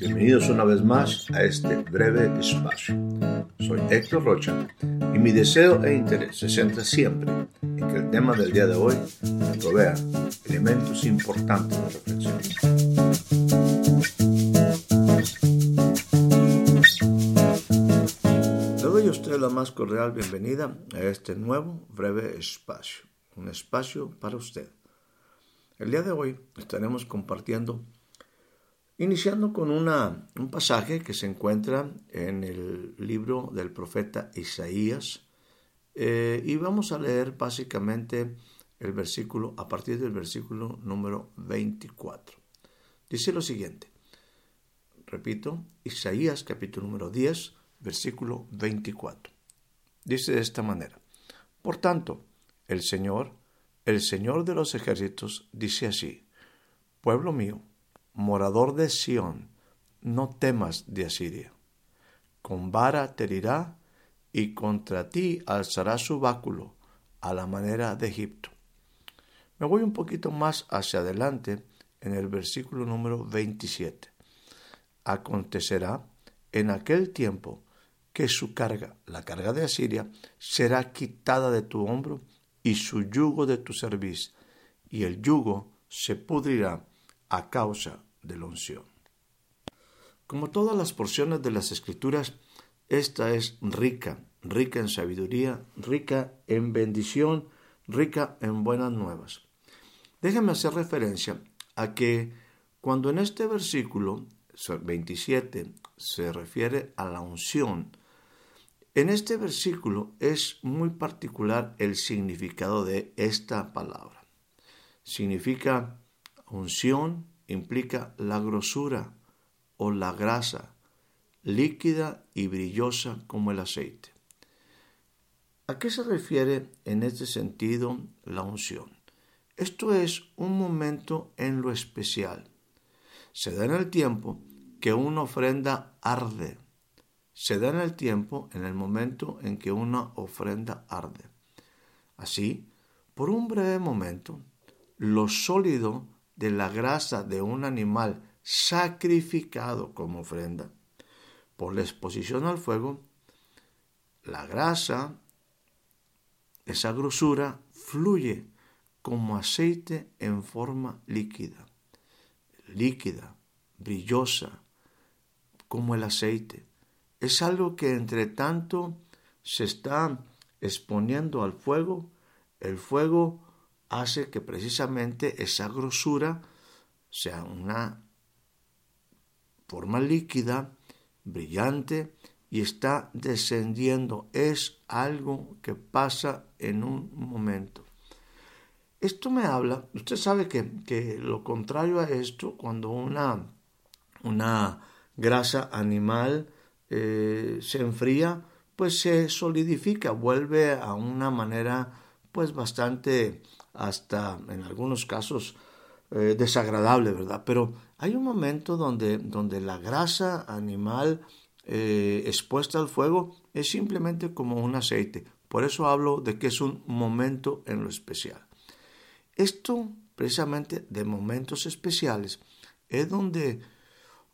Bienvenidos una vez más a este breve espacio. Soy Héctor Rocha y mi deseo e interés se centra siempre en que el tema del día de hoy me provea elementos importantes de reflexión. Le doy a usted la más cordial bienvenida a este nuevo breve espacio, un espacio para usted. El día de hoy estaremos compartiendo Iniciando con una, un pasaje que se encuentra en el libro del profeta Isaías, eh, y vamos a leer básicamente el versículo, a partir del versículo número 24. Dice lo siguiente, repito, Isaías capítulo número 10, versículo 24. Dice de esta manera, por tanto, el Señor, el Señor de los ejércitos, dice así, pueblo mío, morador de Sión, no temas de Asiria. Con vara te herirá y contra ti alzará su báculo a la manera de Egipto. Me voy un poquito más hacia adelante en el versículo número 27. Acontecerá en aquel tiempo que su carga, la carga de Asiria, será quitada de tu hombro y su yugo de tu cerviz, y el yugo se pudrirá a causa de la unción. Como todas las porciones de las escrituras, esta es rica, rica en sabiduría, rica en bendición, rica en buenas nuevas. Déjenme hacer referencia a que cuando en este versículo 27 se refiere a la unción, en este versículo es muy particular el significado de esta palabra. Significa unción, implica la grosura o la grasa, líquida y brillosa como el aceite. ¿A qué se refiere en este sentido la unción? Esto es un momento en lo especial. Se da en el tiempo que una ofrenda arde. Se da en el tiempo, en el momento en que una ofrenda arde. Así, por un breve momento, lo sólido de la grasa de un animal sacrificado como ofrenda. Por la exposición al fuego, la grasa, esa grosura, fluye como aceite en forma líquida, líquida, brillosa, como el aceite. Es algo que entre tanto se está exponiendo al fuego, el fuego hace que precisamente esa grosura sea una forma líquida, brillante y está descendiendo. Es algo que pasa en un momento. Esto me habla, usted sabe que, lo contrario a esto, cuando una, una grasa animal eh, se enfría, pues se solidifica, vuelve a una manera pues bastante hasta en algunos casos eh, desagradable, ¿verdad? Pero hay un momento donde, donde la grasa animal eh, expuesta al fuego es simplemente como un aceite. Por eso hablo de que es un momento en lo especial. Esto, precisamente de momentos especiales, es donde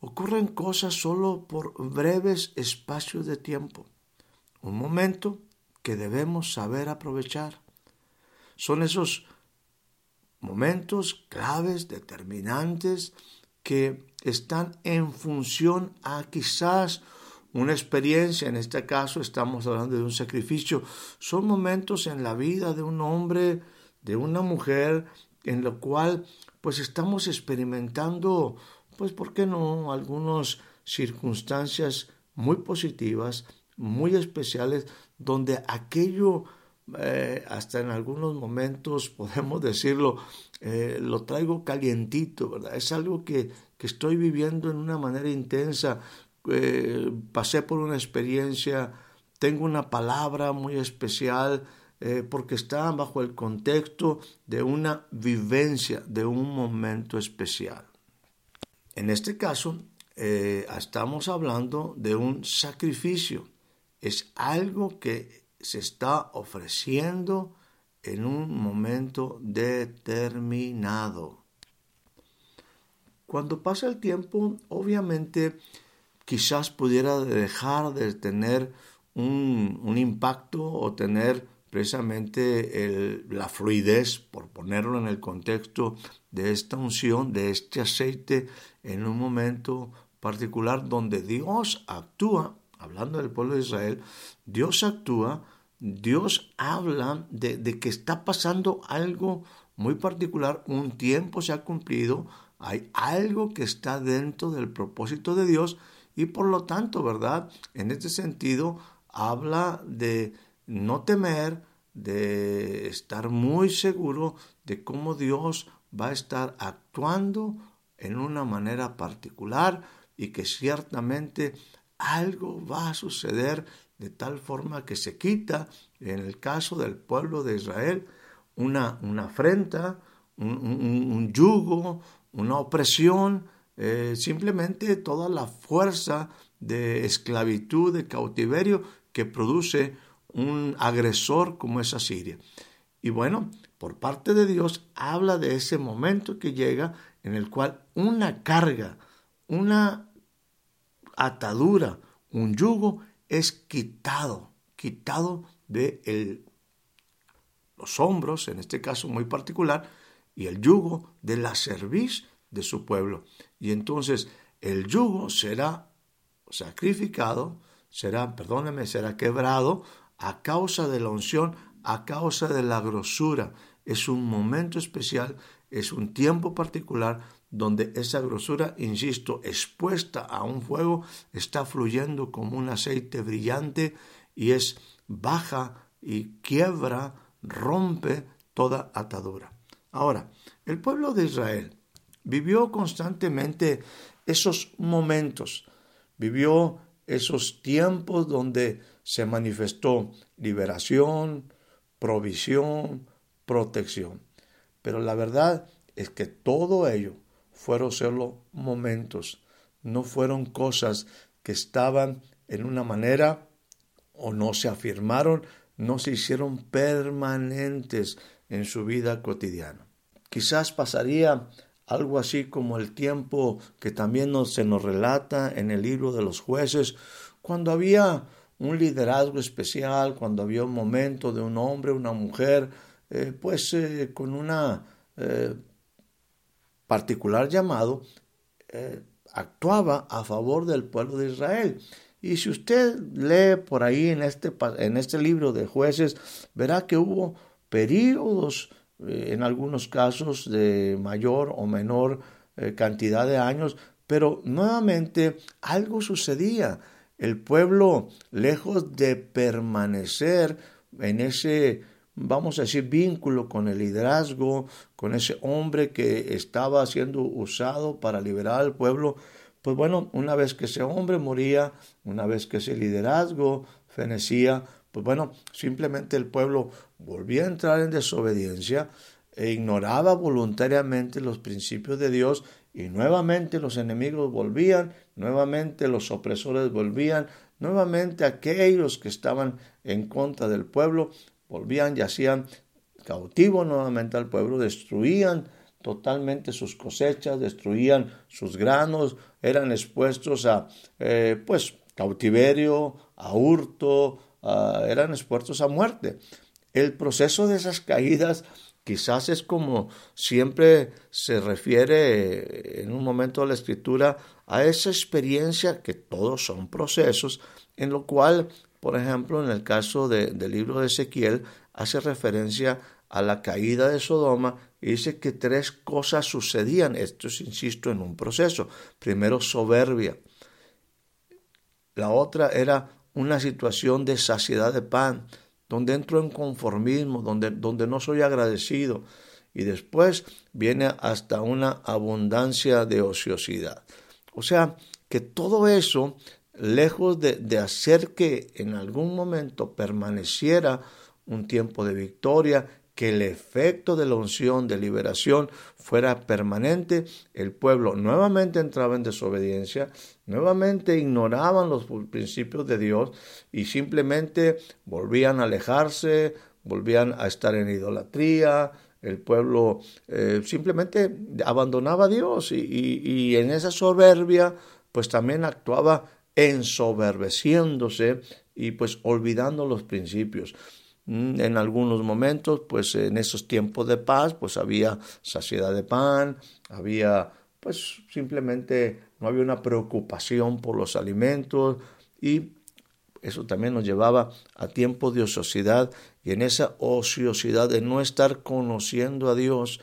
ocurren cosas solo por breves espacios de tiempo. Un momento que debemos saber aprovechar. Son esos momentos claves, determinantes, que están en función a quizás una experiencia, en este caso estamos hablando de un sacrificio, son momentos en la vida de un hombre, de una mujer, en lo cual pues estamos experimentando, pues, ¿por qué no?, algunas circunstancias muy positivas, muy especiales, donde aquello eh, hasta en algunos momentos podemos decirlo, eh, lo traigo calientito, ¿verdad? Es algo que, que estoy viviendo en una manera intensa, eh, pasé por una experiencia, tengo una palabra muy especial, porque está bajo el contexto de una vivencia, de un momento especial. En este caso, estamos hablando de un sacrificio. Es algo que se está ofreciendo en un momento determinado. cuando pasa el tiempo, obviamente, quizás pudiera dejar de tener un, un impacto o tener precisamente la fluidez, por ponerlo en el contexto de esta unción, de este aceite, en un momento particular donde Dios actúa, hablando del pueblo de Israel, Dios actúa, Dios habla de, que está pasando algo muy particular, un tiempo se ha cumplido, hay algo que está dentro del propósito de Dios y por lo tanto, ¿verdad? En este sentido, habla de no temer, de estar muy seguro de cómo Dios va a estar actuando en una manera particular y que ciertamente algo va a suceder de tal forma que se quita, en el caso del pueblo de Israel, una, una afrenta, un, yugo, una opresión, eh, simplemente toda la fuerza de esclavitud, de cautiverio que produce un agresor como es Asiria. Y bueno, por parte de Dios habla de ese momento que llega en el cual una carga, una atadura, un yugo es quitado, quitado de los hombros, en este caso muy particular, y el yugo de la cerviz de su pueblo. Y entonces el yugo será sacrificado, será, perdóneme, será quebrado a causa de la unción, a causa de la grosura. Es un momento especial, es un tiempo particular donde esa grosura, insisto, expuesta a un fuego, está fluyendo como un aceite brillante y es baja y quiebra, rompe toda atadura. Ahora, el pueblo de Israel vivió constantemente esos momentos, vivió esos tiempos donde se manifestó liberación, provisión, protección. Pero la verdad es que todo ello fueron solo momentos, no fueron cosas que estaban en una manera o no se afirmaron, no se hicieron permanentes en su vida cotidiana. Quizás pasaría algo así como el tiempo que también se nos relata en el libro de los jueces, cuando había un liderazgo especial, cuando había un momento de un hombre, una mujer, eh, pues eh, con una eh, particular llamado, actuaba a favor del pueblo de Israel. Y si usted lee por ahí en este, en este libro de jueces, verá que hubo periodos, en algunos casos de mayor o menor cantidad de años, pero nuevamente algo sucedía el pueblo, lejos de permanecer en ese, vamos a decir, vínculo con el liderazgo, con ese hombre que estaba siendo usado para liberar al pueblo, pues bueno, una vez que ese hombre moría, una vez que ese liderazgo fenecía, pues bueno, simplemente el pueblo volvía a entrar en desobediencia e ignoraba voluntariamente los principios de Dios y nuevamente los enemigos volvían, nuevamente los opresores volvían, nuevamente aquellos que estaban en contra del pueblo volvían y hacían cautivo nuevamente al pueblo, destruían totalmente sus cosechas, destruían sus granos, eran expuestos a eh, pues cautiverio, a hurto, eran expuestos a muerte. El proceso de esas caídas Quizás es como siempre se refiere en un momento de la escritura a esa experiencia que todos son procesos, en lo cual, por ejemplo, en el caso del libro de Ezequiel, hace referencia a la caída de Sodoma y dice que tres cosas sucedían. Esto es, insisto, en un proceso. Primero, soberbia. La otra era una situación de saciedad de pan donde entro en conformismo, donde, donde no soy agradecido. Y después viene hasta una abundancia de ociosidad. O sea, que todo eso, lejos de, hacer que en algún momento permaneciera un tiempo de victoria, que el efecto de la unción de liberación fuera permanente, el pueblo nuevamente entraba en desobediencia, nuevamente ignoraban los principios de Dios y simplemente volvían a alejarse, volvían a estar en idolatría, el pueblo eh, simplemente abandonaba a Dios y, en esa soberbia pues también actuaba ensoberbeciéndose y pues olvidando los principios. Mm, en algunos momentos, pues en esos tiempos de paz, pues había saciedad de pan, había pues simplemente no había una preocupación por los alimentos y eso también nos llevaba a tiempos de ociosidad y en esa ociosidad de no estar conociendo a Dios,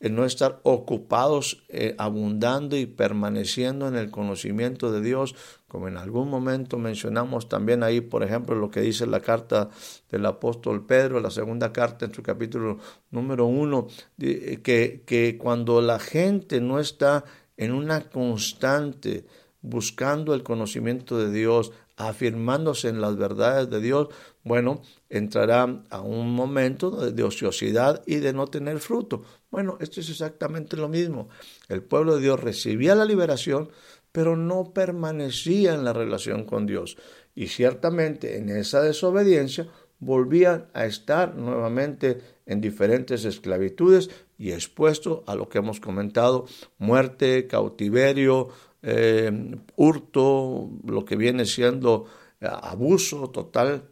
en no estar ocupados, eh, abundando y permaneciendo en el conocimiento de Dios, como en algún momento mencionamos también ahí, por ejemplo, lo que dice la carta del apóstol Pedro, la segunda carta en su capítulo número uno, que, que cuando la gente no está en una constante buscando el conocimiento de Dios, afirmándose en las verdades de Dios, bueno, entrará a un momento de ociosidad y de no tener fruto. Bueno, esto es exactamente lo mismo. El pueblo de Dios recibía la liberación, pero no permanecía en la relación con Dios. Y ciertamente en esa desobediencia volvían a estar nuevamente en diferentes esclavitudes y expuestos a lo que hemos comentado, muerte, cautiverio, eh, hurto, lo que viene siendo eh, abuso total,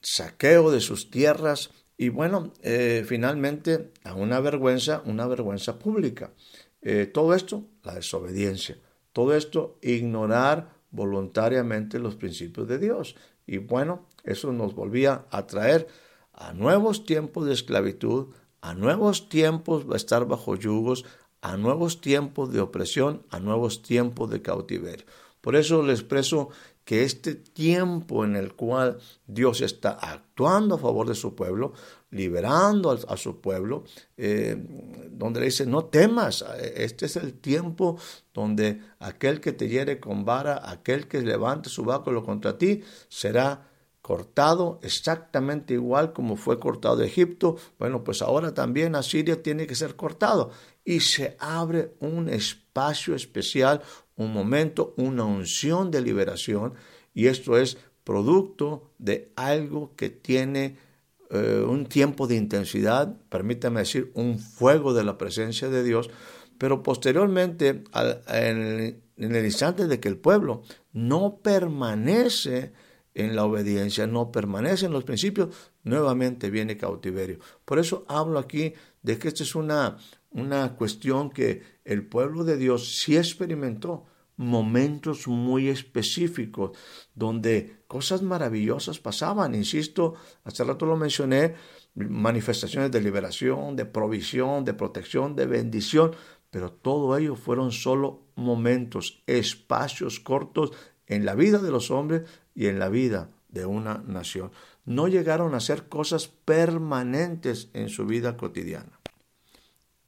saqueo de sus tierras y bueno, eh, finalmente a una vergüenza, una vergüenza pública. todo esto, la desobediencia. Todo esto, ignorar voluntariamente los principios de Dios. Y bueno, eso nos volvía a traer a nuevos tiempos de esclavitud, a nuevos tiempos de estar bajo yugos, a nuevos tiempos de opresión, a nuevos tiempos de cautiverio. Por eso le expreso que este tiempo en el cual Dios está actuando a favor de su pueblo, liberando a, su pueblo, eh, donde le dice, no temas, este es el tiempo donde aquel que te hiere con vara, aquel que levante su báculo contra ti, será cortado exactamente igual como fue cortado Egipto. Bueno, pues ahora también Asiria tiene que ser cortado y se abre un espacio especial, un momento, una unción de liberación y esto es producto de algo que tiene eh, un tiempo de intensidad, permítame decir, un fuego de la presencia de Dios, pero posteriormente, en, en el instante de que el pueblo no permanece en la obediencia, no permanece en los principios, nuevamente viene cautiverio. Por eso hablo aquí de que esta es una, una cuestión que el pueblo de Dios sí experimentó momentos muy específicos donde cosas maravillosas pasaban. Insisto, hace rato lo mencioné, manifestaciones de liberación, de provisión, de protección, de bendición, pero todo ello fueron solo momentos, espacios cortos en la vida de los hombres y en la vida de una nación. No llegaron a ser cosas permanentes en su vida cotidiana.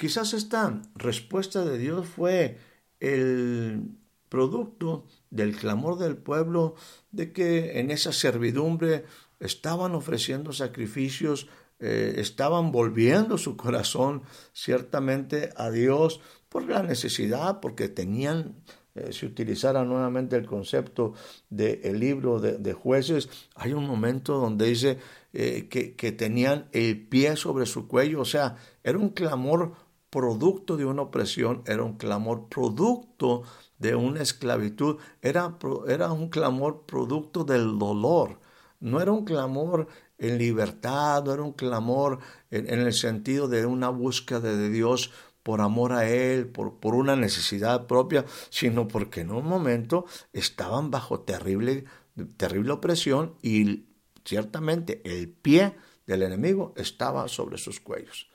Quizás esta respuesta de Dios fue el producto del clamor del pueblo de que en esa servidumbre estaban ofreciendo sacrificios, eh, estaban volviendo su corazón ciertamente a Dios por la necesidad, porque tenían eh, si utilizara nuevamente el concepto del libro de, jueces, hay un momento donde dice eh, que, que tenían el pie sobre su cuello, o sea, era un clamor producto de una opresión, era un clamor producto de una esclavitud, era, era un clamor producto del dolor, no era un clamor en libertad, no era un clamor en, en el sentido de una búsqueda de Dios por amor a Él, por, por, una necesidad propia, sino porque en un momento estaban bajo terrible, terrible opresión y ciertamente el pie del enemigo estaba sobre sus cuellos.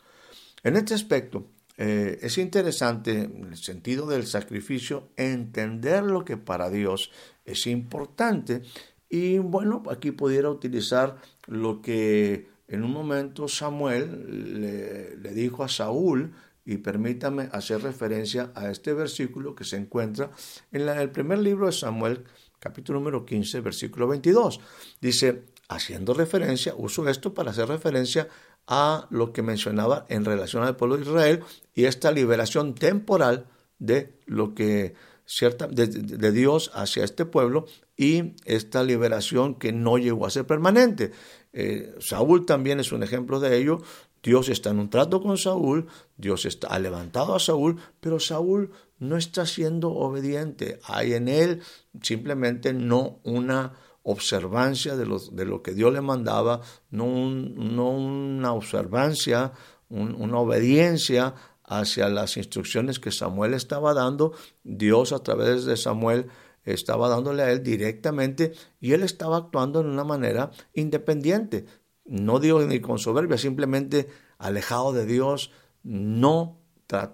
En este aspecto, eh, es interesante, en el sentido del sacrificio, entender lo que para Dios es importante. Y bueno, aquí pudiera utilizar lo que en un momento Samuel le dijo a Saúl y permítame hacer referencia a este versículo que se encuentra en el primer libro de Samuel, capítulo número 15, versículo 22. Dice, haciendo referencia, uso esto para hacer referencia a lo que mencionaba en relación al pueblo de Israel y esta liberación temporal de lo que cierta de, Dios hacia este pueblo y esta liberación que no llegó a ser permanente. Eh, Saúl también es un ejemplo de ello, Dios está en un trato con Saúl, Dios está, ha levantado a Saúl, pero Saúl no está siendo obediente. Hay en él simplemente no una observancia de lo, de lo que Dios le mandaba, no, no una observancia, una obediencia hacia las instrucciones que Samuel estaba dando. Dios a través de Samuel estaba dándole a él directamente y él estaba actuando en una manera independiente. No digo ni con soberbia, simplemente alejado de Dios, no,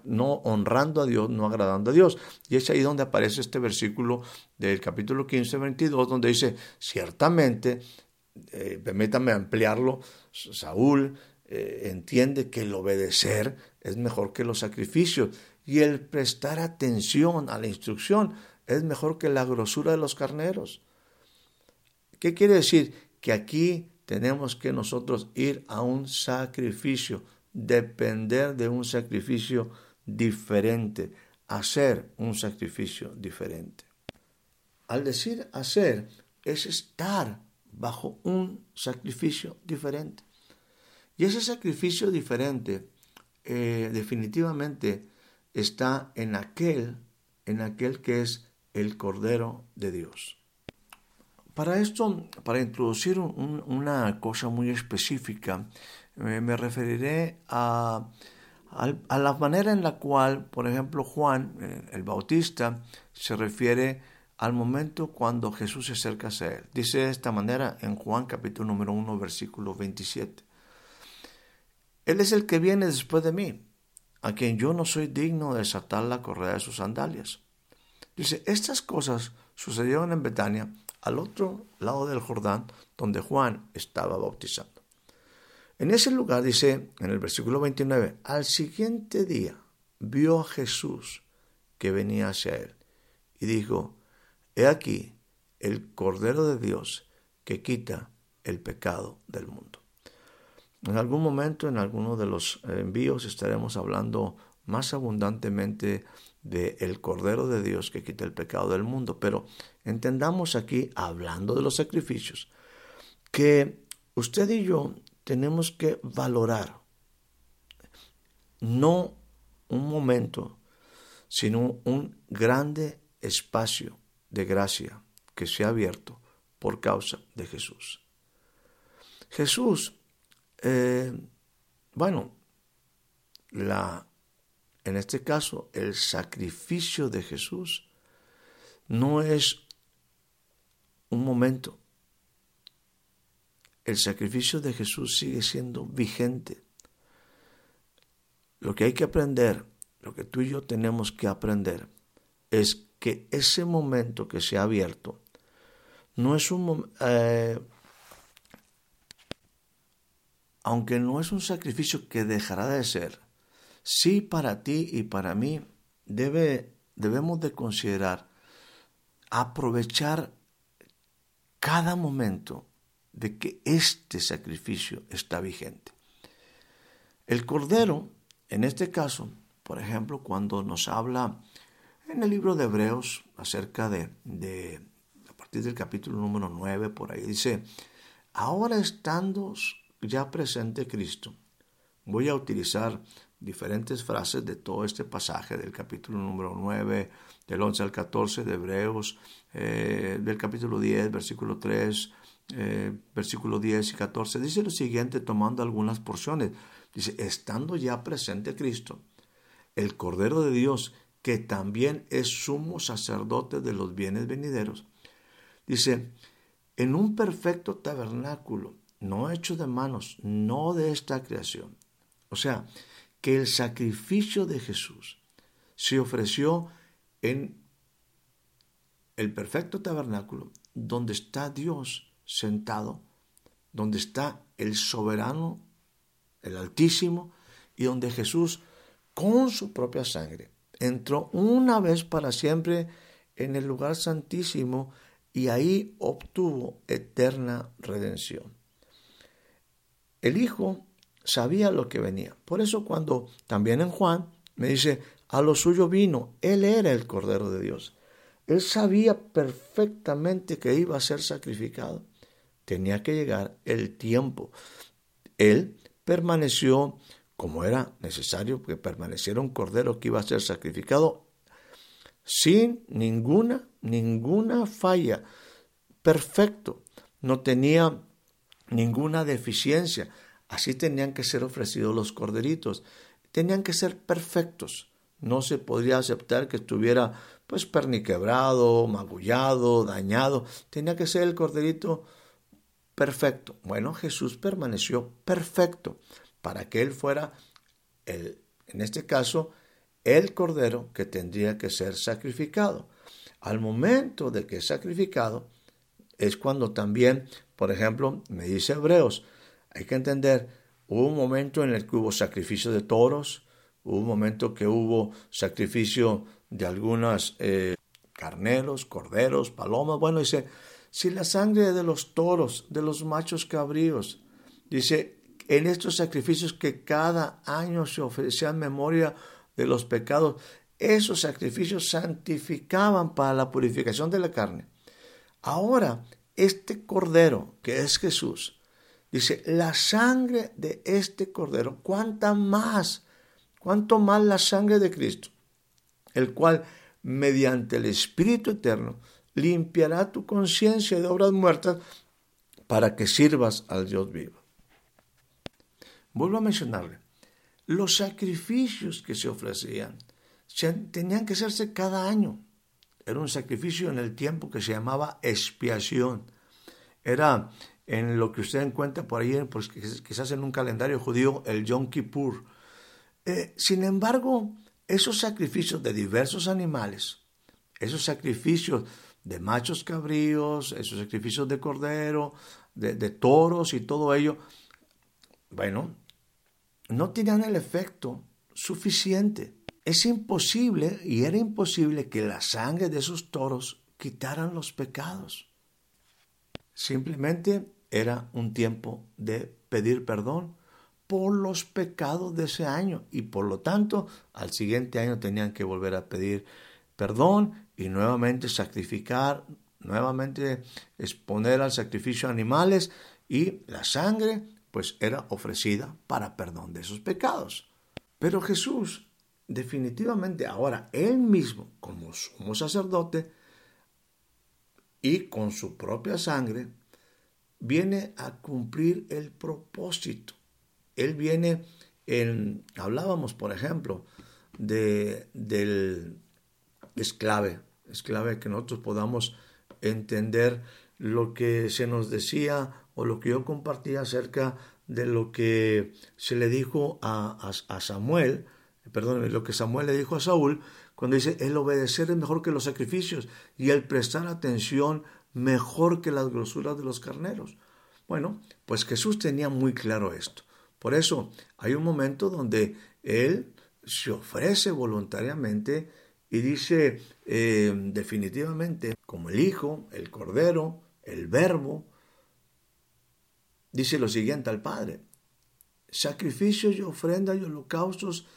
no honrando a Dios, no agradando a Dios. Y es ahí donde aparece este versículo del capítulo 15, 22, donde dice, ciertamente, eh, permítame ampliarlo, Saúl eh, entiende que el obedecer es mejor que los sacrificios y el prestar atención a la instrucción es mejor que la grosura de los carneros. ¿Qué quiere decir? Que aquí tenemos que nosotros ir a un sacrificio, depender de un sacrificio diferente, hacer un sacrificio diferente. Al decir hacer, es estar bajo un sacrificio diferente. Y ese sacrificio diferente eh, definitivamente está en aquel, en aquel que es el Cordero de Dios. Para esto, para introducir una cosa muy específica, me referiré a, la manera en la cual, por ejemplo, Juan, eh, el Bautista, se refiere al momento cuando Jesús se acerca a él. Dice de esta manera en Juan capítulo número 1, versículo 27. Él es el que viene después de mí, a quien yo no soy digno de desatar la correa de sus sandalias. Dice, estas cosas sucedieron en Betania, al otro lado del Jordán, donde Juan estaba bautizando. En ese lugar dice, en el versículo 29, al siguiente día vio a Jesús que venía hacia él y dijo, He aquí el Cordero de Dios que quita el pecado del mundo. En algún momento, en alguno de los envíos, estaremos hablando más abundantemente de el Cordero de Dios que quita el pecado del mundo. Pero entendamos aquí, hablando de los sacrificios, que usted y yo tenemos que valorar no un momento, sino un grande espacio de gracia que se ha abierto por causa de Jesús. Jesús, eh, bueno, la en este caso, el sacrificio de Jesús no es un momento. El sacrificio de Jesús sigue siendo vigente. Lo que hay que aprender, lo que tú y yo tenemos que aprender, es que ese momento que se ha abierto no es un eh, aunque no es un sacrificio que dejará de ser, sí para ti y para mí debe, debemos de considerar aprovechar cada momento de que este sacrificio está vigente. El Cordero, en este caso, por ejemplo, cuando nos habla en el libro de Hebreos acerca de, de a partir del capítulo número 9, por ahí dice, ahora estando ya presente Cristo, voy a utilizar diferentes frases de todo este pasaje del capítulo número 9, del 11 al 14 de Hebreos, eh, del capítulo 10, versículo 3, eh, versículo 10 y 14. Dice lo siguiente tomando algunas porciones. Dice, estando ya presente Cristo, el Cordero de Dios, que también es sumo sacerdote de los bienes venideros. Dice, en un perfecto tabernáculo, no hecho de manos, no de esta creación. O sea, que el sacrificio de Jesús se ofreció en el perfecto tabernáculo, donde está Dios sentado, donde está el soberano, el altísimo, y donde Jesús, con su propia sangre, entró una vez para siempre en el lugar santísimo y ahí obtuvo eterna redención. El Hijo sabía lo que venía. Por eso cuando también en Juan me dice, a lo suyo vino, Él era el Cordero de Dios. Él sabía perfectamente que iba a ser sacrificado. Tenía que llegar el tiempo. Él permaneció como era necesario que permaneciera un cordero que iba a ser sacrificado sin ninguna, ninguna falla, perfecto, no tenía ninguna deficiencia. Así tenían que ser ofrecidos los corderitos, tenían que ser perfectos. No se podría aceptar que estuviera pues perniquebrado, magullado, dañado. Tenía que ser el corderito perfecto. Bueno, Jesús permaneció perfecto para que Él fuera, el, en este caso, el cordero que tendría que ser sacrificado. Al momento de que es sacrificado, es cuando también, por ejemplo, me dice Hebreos, hay que entender, hubo un momento en el que hubo sacrificio de toros, hubo un momento que hubo sacrificio de algunas eh, carneros, corderos, palomas. Bueno, dice, si la sangre de los toros, de los machos cabríos, dice, en estos sacrificios que cada año se ofrecían memoria de los pecados, esos sacrificios santificaban para la purificación de la carne. Ahora, este cordero, que es Jesús, dice, la sangre de este cordero, ¿cuánta más? ¿Cuánto más la sangre de Cristo? El cual, mediante el Espíritu Eterno, limpiará tu conciencia de obras muertas para que sirvas al Dios vivo. Vuelvo a mencionarle, los sacrificios que se ofrecían tenían que hacerse cada año. Era un sacrificio en el tiempo que se llamaba expiación. Era en lo que usted encuentra por ahí, pues, quizás en un calendario judío, el Yom Kippur. Eh, sin embargo, esos sacrificios de diversos animales, esos sacrificios de machos cabríos, esos sacrificios de cordero, de, toros y todo ello, bueno, no tenían el efecto suficiente. Es imposible, y era imposible, que la sangre de esos toros quitaran los pecados. Simplemente era un tiempo de pedir perdón por los pecados de ese año y por lo tanto al siguiente año tenían que volver a pedir perdón y nuevamente sacrificar, nuevamente exponer al sacrificio animales y la sangre pues era ofrecida para perdón de esos pecados. Pero Jesús definitivamente ahora él mismo como sumo sacerdote y con su propia sangre viene a cumplir el propósito. Él viene en, hablábamos por ejemplo de, del es clave, es clave que nosotros podamos entender lo que se nos decía o lo que yo compartía acerca de lo que se le dijo a, a, Samuel, perdón, lo que Samuel le dijo a Saúl, cuando dice, el obedecer es mejor que los sacrificios y el prestar atención mejor que las grosuras de los carneros. Bueno, pues Jesús tenía muy claro esto. Por eso hay un momento donde Él se ofrece voluntariamente y dice eh, definitivamente, como el Hijo, el Cordero, el Verbo, dice lo siguiente al Padre, sacrificios y ofrendas y holocaustos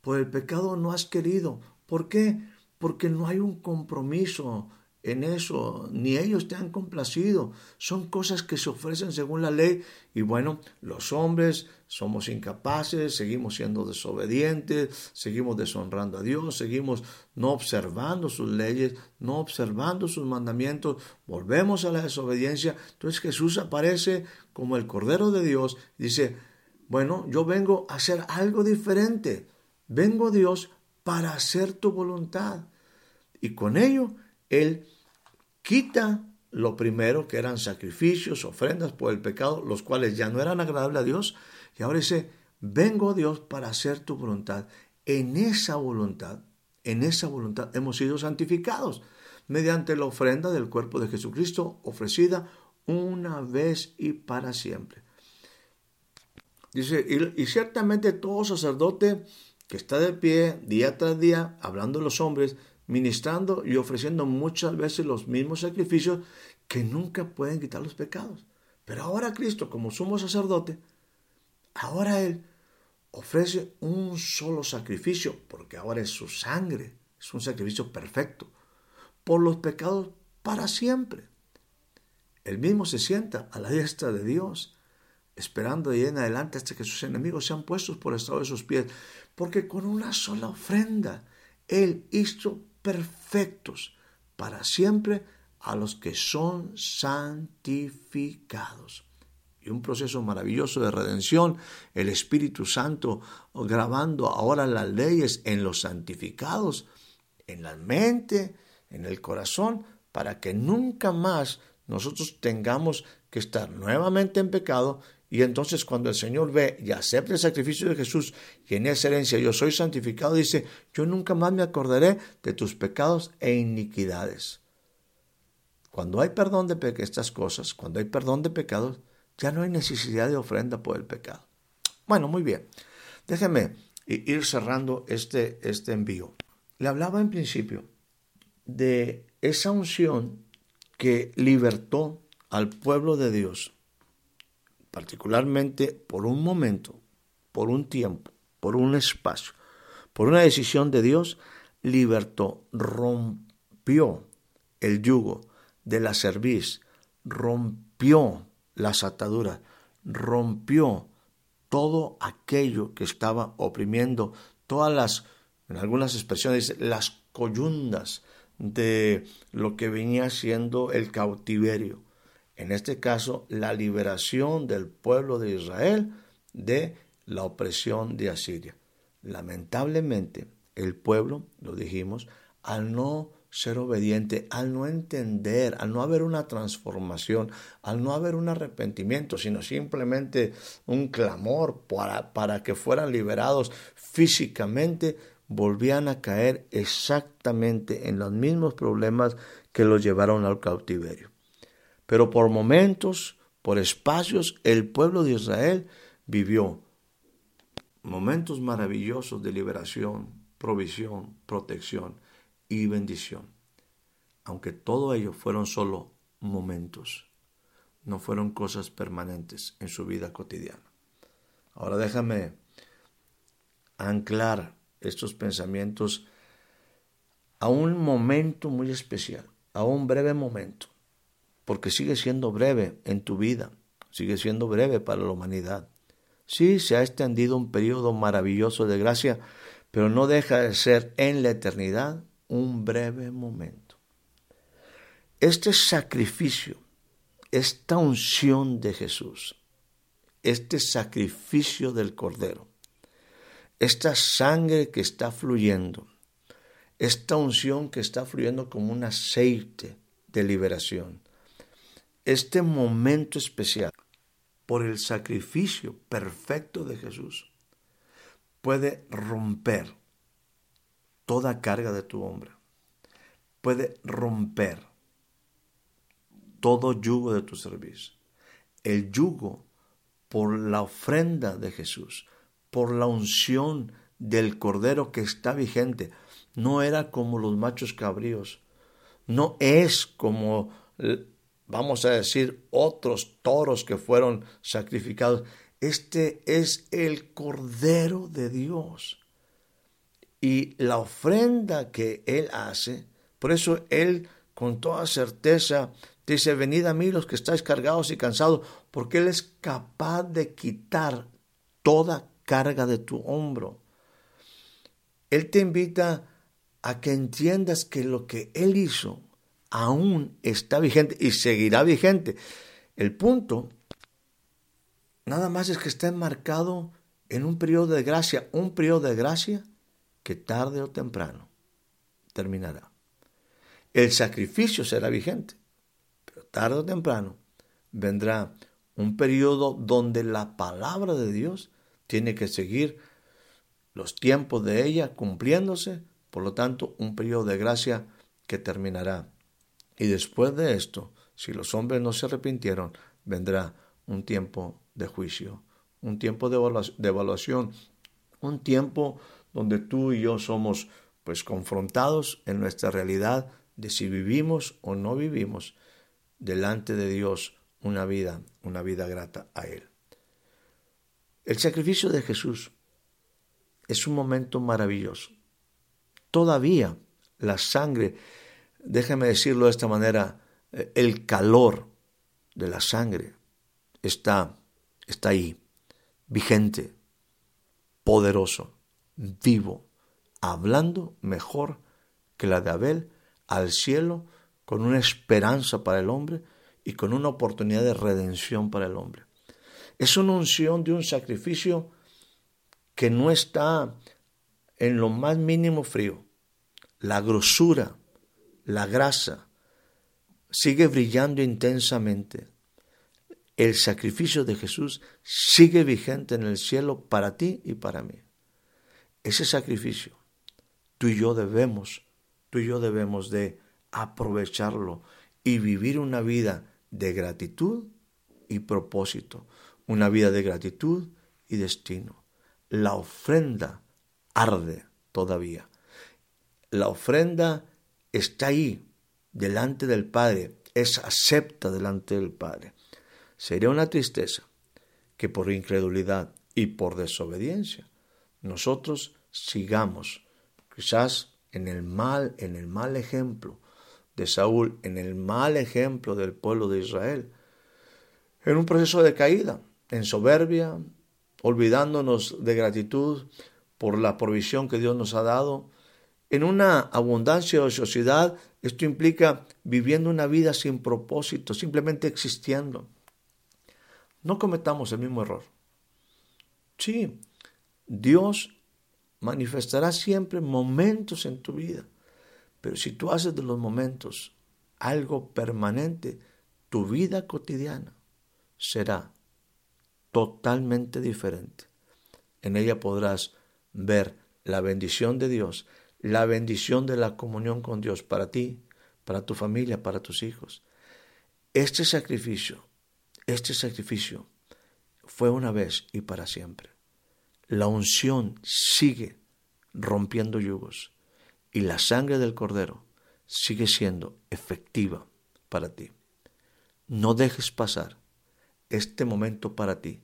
por el pecado no has querido. ¿Por qué? Porque no hay un compromiso en eso, ni ellos te han complacido. Son cosas que se ofrecen según la ley y bueno, los hombres somos incapaces, seguimos siendo desobedientes, seguimos deshonrando a Dios, seguimos no observando sus leyes, no observando sus mandamientos, volvemos a la desobediencia. Entonces Jesús aparece como el Cordero de Dios y dice, bueno, yo vengo a hacer algo diferente. Vengo Dios para hacer tu voluntad. Y con ello, Él quita lo primero que eran sacrificios, ofrendas por el pecado, los cuales ya no eran agradables a Dios, y ahora dice, vengo Dios para hacer tu voluntad. En esa voluntad, en esa voluntad hemos sido santificados mediante la ofrenda del cuerpo de Jesucristo ofrecida una vez y para siempre. Dice, y, y ciertamente todo sacerdote que está de pie día tras día, hablando de los hombres, ministrando y ofreciendo muchas veces los mismos sacrificios que nunca pueden quitar los pecados. Pero ahora Cristo, como sumo sacerdote, ahora Él ofrece un solo sacrificio, porque ahora es su sangre, es un sacrificio perfecto, por los pecados para siempre. Él mismo se sienta a la diestra de Dios esperando de ahí en adelante hasta que sus enemigos sean puestos por estado de sus pies, porque con una sola ofrenda Él hizo perfectos para siempre a los que son santificados. Y un proceso maravilloso de redención, el Espíritu Santo grabando ahora las leyes en los santificados, en la mente, en el corazón, para que nunca más nosotros tengamos que estar nuevamente en pecado y entonces cuando el Señor ve y acepta el sacrificio de Jesús y en esa herencia yo soy santificado, dice, yo nunca más me acordaré de tus pecados e iniquidades. Cuando hay perdón de estas cosas, cuando hay perdón de pecados, ya no hay necesidad de ofrenda por el pecado. Bueno, muy bien. Déjeme ir cerrando este, este envío. Le hablaba en principio de esa unción que libertó al pueblo de Dios, particularmente por un momento, por un tiempo, por un espacio, por una decisión de Dios, libertó, rompió el yugo de la cerviz, rompió las ataduras, rompió todo aquello que estaba oprimiendo, todas las, en algunas expresiones, las coyundas de lo que venía siendo el cautiverio en este caso la liberación del pueblo de Israel de la opresión de Asiria. Lamentablemente, el pueblo, lo dijimos, al no ser obediente, al no entender, al no haber una transformación, al no haber un arrepentimiento, sino simplemente un clamor para, para que fueran liberados físicamente, volvían a caer exactamente en los mismos problemas que los llevaron al cautiverio. Pero por momentos, por espacios, el pueblo de Israel vivió momentos maravillosos de liberación, provisión, protección y bendición. Aunque todo ello fueron solo momentos, no fueron cosas permanentes en su vida cotidiana. Ahora déjame anclar estos pensamientos a un momento muy especial, a un breve momento porque sigue siendo breve en tu vida, sigue siendo breve para la humanidad. Sí, se ha extendido un periodo maravilloso de gracia, pero no deja de ser en la eternidad un breve momento. Este sacrificio, esta unción de Jesús, este sacrificio del Cordero, esta sangre que está fluyendo, esta unción que está fluyendo como un aceite de liberación, este momento especial por el sacrificio perfecto de Jesús puede romper toda carga de tu hombro, puede romper todo yugo de tu servicio. El yugo por la ofrenda de Jesús, por la unción del Cordero que está vigente, no era como los machos cabríos, no es como vamos a decir, otros toros que fueron sacrificados. Este es el Cordero de Dios. Y la ofrenda que Él hace, por eso Él con toda certeza dice, venid a mí los que estáis cargados y cansados, porque Él es capaz de quitar toda carga de tu hombro. Él te invita a que entiendas que lo que Él hizo aún está vigente y seguirá vigente. El punto nada más es que está enmarcado en un periodo de gracia, un periodo de gracia que tarde o temprano terminará. El sacrificio será vigente, pero tarde o temprano vendrá un periodo donde la palabra de Dios tiene que seguir los tiempos de ella cumpliéndose, por lo tanto, un periodo de gracia que terminará y después de esto, si los hombres no se arrepintieron, vendrá un tiempo de juicio, un tiempo de evaluación, un tiempo donde tú y yo somos pues confrontados en nuestra realidad de si vivimos o no vivimos delante de Dios una vida, una vida grata a Él. El sacrificio de Jesús es un momento maravilloso. Todavía la sangre déjeme decirlo de esta manera, eh, el calor de la sangre está está ahí, vigente, poderoso, vivo, hablando mejor que la de Abel al cielo con una esperanza para el hombre y con una oportunidad de redención para el hombre. Es una unción de un sacrificio que no está en lo más mínimo frío. La grosura, la grasa, sigue brillando intensamente. El sacrificio de Jesús sigue vigente en el cielo para ti y para mí. Ese sacrificio, tú y yo debemos, tú y yo debemos de aprovecharlo y vivir una vida de gratitud y propósito, una vida de gratitud y destino. La ofrenda arde todavía. La ofrenda está ahí, delante del Padre, es acepta delante del Padre. Sería una tristeza que por incredulidad y por desobediencia nosotros sigamos quizás en el mal, en el mal ejemplo de Saúl, en el mal ejemplo del pueblo de Israel, en un proceso de caída, en soberbia, olvidándonos de gratitud por la provisión que Dios nos ha dado, en una abundancia de ociosidad, esto implica viviendo una vida sin propósito, simplemente existiendo. No cometamos el mismo error. Sí, Dios manifestará siempre momentos en tu vida pero si tú haces de los momentos algo permanente, tu vida cotidiana será totalmente diferente. En ella podrás ver la bendición de Dios, la bendición de la comunión con Dios para ti, para tu familia, para tus hijos. Este sacrificio, este sacrificio fue una vez y para siempre. La unción sigue rompiendo yugos y la sangre del cordero sigue siendo efectiva para ti. No dejes pasar este momento para ti.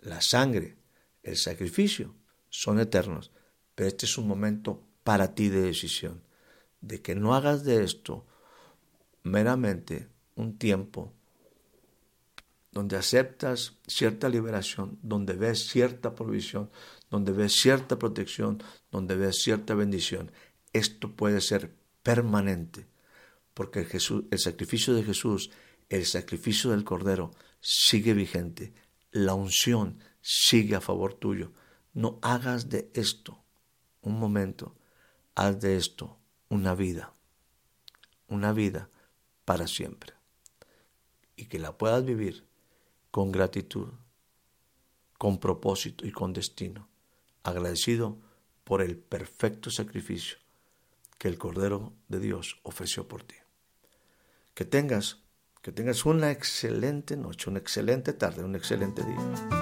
La sangre, el sacrificio son eternos, pero este es un momento para ti de decisión, de que no hagas de esto meramente un tiempo donde aceptas cierta liberación, donde ves cierta provisión, donde ves cierta protección, donde ves cierta bendición. Esto puede ser permanente, porque el, Jesús, el sacrificio de Jesús, el sacrificio del Cordero, sigue vigente, la unción sigue a favor tuyo. No hagas de esto un momento, haz de esto una vida, una vida para siempre, y que la puedas vivir con gratitud, con propósito y con destino, agradecido por el perfecto sacrificio que el Cordero de Dios ofreció por ti. Que tengas, que tengas una excelente noche, una excelente tarde, un excelente día.